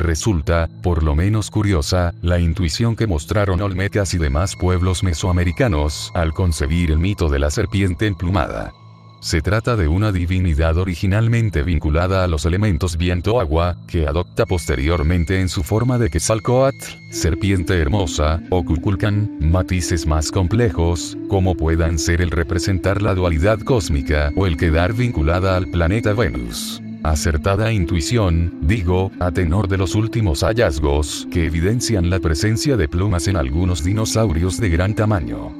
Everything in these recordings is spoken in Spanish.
resulta, por lo menos curiosa, la intuición que mostraron olmecas y demás pueblos mesoamericanos al concebir el mito de la serpiente emplumada. Se trata de una divinidad originalmente vinculada a los elementos viento-agua, que adopta posteriormente en su forma de Quetzalcoatl, serpiente hermosa, o Kukulkan, matices más complejos, como puedan ser el representar la dualidad cósmica o el quedar vinculada al planeta Venus. Acertada intuición, digo, a tenor de los últimos hallazgos que evidencian la presencia de plumas en algunos dinosaurios de gran tamaño.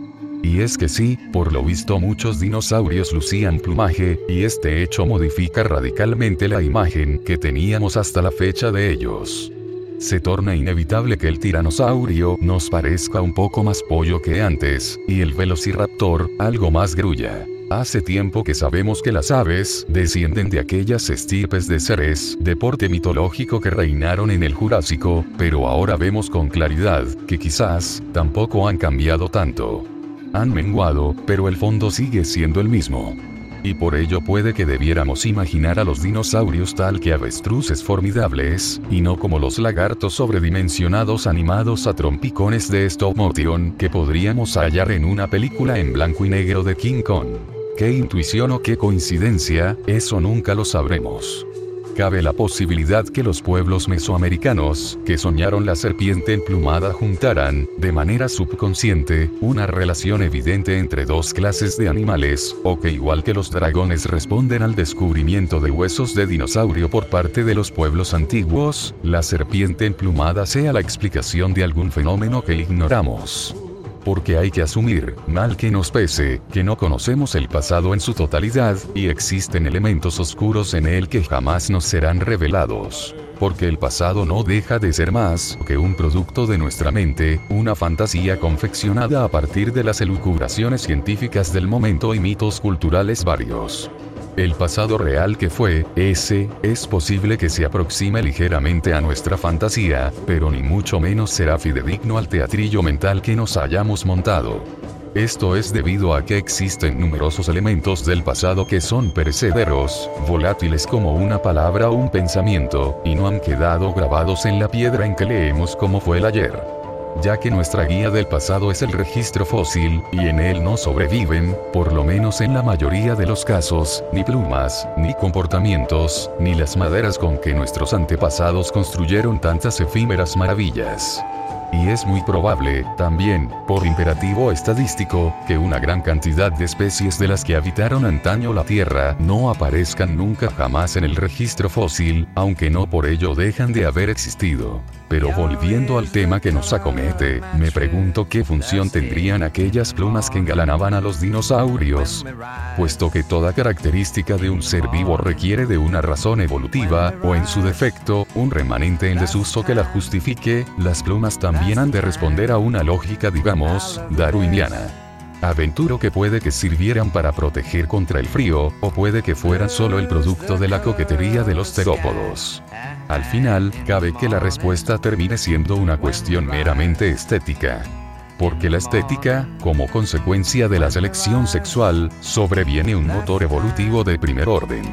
Y es que sí, por lo visto muchos dinosaurios lucían plumaje, y este hecho modifica radicalmente la imagen que teníamos hasta la fecha de ellos. Se torna inevitable que el tiranosaurio nos parezca un poco más pollo que antes, y el velociraptor, algo más grulla. Hace tiempo que sabemos que las aves descienden de aquellas estirpes de seres, deporte mitológico que reinaron en el Jurásico, pero ahora vemos con claridad que quizás tampoco han cambiado tanto han menguado, pero el fondo sigue siendo el mismo. Y por ello puede que debiéramos imaginar a los dinosaurios tal que avestruces formidables, y no como los lagartos sobredimensionados animados a trompicones de stop motion que podríamos hallar en una película en blanco y negro de King Kong. ¿Qué intuición o qué coincidencia? Eso nunca lo sabremos cabe la posibilidad que los pueblos mesoamericanos, que soñaron la serpiente emplumada juntaran, de manera subconsciente, una relación evidente entre dos clases de animales, o que igual que los dragones responden al descubrimiento de huesos de dinosaurio por parte de los pueblos antiguos, la serpiente emplumada sea la explicación de algún fenómeno que ignoramos porque hay que asumir, mal que nos pese, que no conocemos el pasado en su totalidad, y existen elementos oscuros en él que jamás nos serán revelados. Porque el pasado no deja de ser más que un producto de nuestra mente, una fantasía confeccionada a partir de las elucubraciones científicas del momento y mitos culturales varios. El pasado real que fue, ese, es posible que se aproxime ligeramente a nuestra fantasía, pero ni mucho menos será fidedigno al teatrillo mental que nos hayamos montado. Esto es debido a que existen numerosos elementos del pasado que son perecederos, volátiles como una palabra o un pensamiento, y no han quedado grabados en la piedra en que leemos como fue el ayer ya que nuestra guía del pasado es el registro fósil, y en él no sobreviven, por lo menos en la mayoría de los casos, ni plumas, ni comportamientos, ni las maderas con que nuestros antepasados construyeron tantas efímeras maravillas. Y es muy probable, también, por imperativo estadístico, que una gran cantidad de especies de las que habitaron antaño la Tierra no aparezcan nunca jamás en el registro fósil, aunque no por ello dejan de haber existido. Pero volviendo al tema que nos acomete, me pregunto qué función tendrían aquellas plumas que engalanaban a los dinosaurios. Puesto que toda característica de un ser vivo requiere de una razón evolutiva, o en su defecto, un remanente en desuso que la justifique, las plumas también han de responder a una lógica digamos, darwiniana. Aventuro que puede que sirvieran para proteger contra el frío, o puede que fueran solo el producto de la coquetería de los terópodos. Al final, cabe que la respuesta termine siendo una cuestión meramente estética. Porque la estética, como consecuencia de la selección sexual, sobreviene un motor evolutivo de primer orden.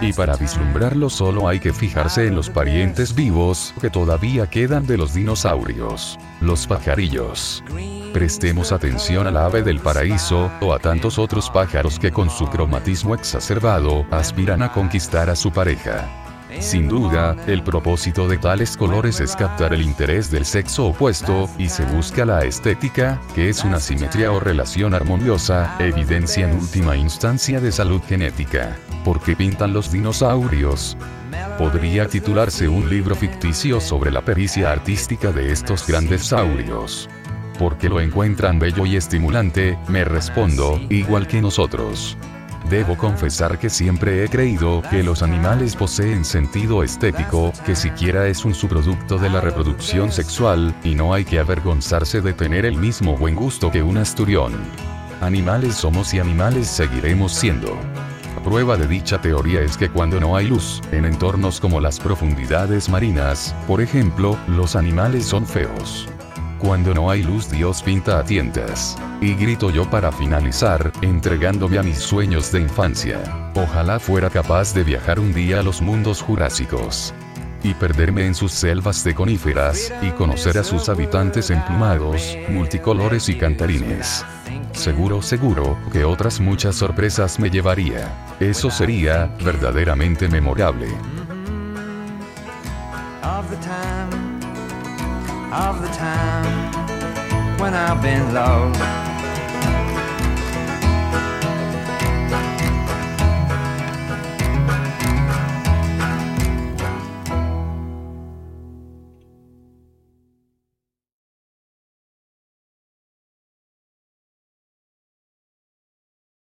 Y para vislumbrarlo solo hay que fijarse en los parientes vivos que todavía quedan de los dinosaurios, los pajarillos. Prestemos atención al ave del paraíso, o a tantos otros pájaros que con su cromatismo exacerbado aspiran a conquistar a su pareja. Sin duda, el propósito de tales colores es captar el interés del sexo opuesto, y se busca la estética, que es una simetría o relación armoniosa, evidencia en última instancia de salud genética. ¿Por qué pintan los dinosaurios? Podría titularse un libro ficticio sobre la pericia artística de estos grandes saurios porque lo encuentran bello y estimulante, me respondo, igual que nosotros. Debo confesar que siempre he creído que los animales poseen sentido estético, que siquiera es un subproducto de la reproducción sexual, y no hay que avergonzarse de tener el mismo buen gusto que un asturión. Animales somos y animales seguiremos siendo. Prueba de dicha teoría es que cuando no hay luz, en entornos como las profundidades marinas, por ejemplo, los animales son feos. Cuando no hay luz Dios pinta a tientas. Y grito yo para finalizar, entregándome a mis sueños de infancia. Ojalá fuera capaz de viajar un día a los mundos jurásicos. y perderme en sus selvas de coníferas, y conocer a sus habitantes emplumados, multicolores y cantarines. Seguro, seguro, que otras muchas sorpresas me llevaría. Eso sería, verdaderamente memorable. Of the time, when I've been low.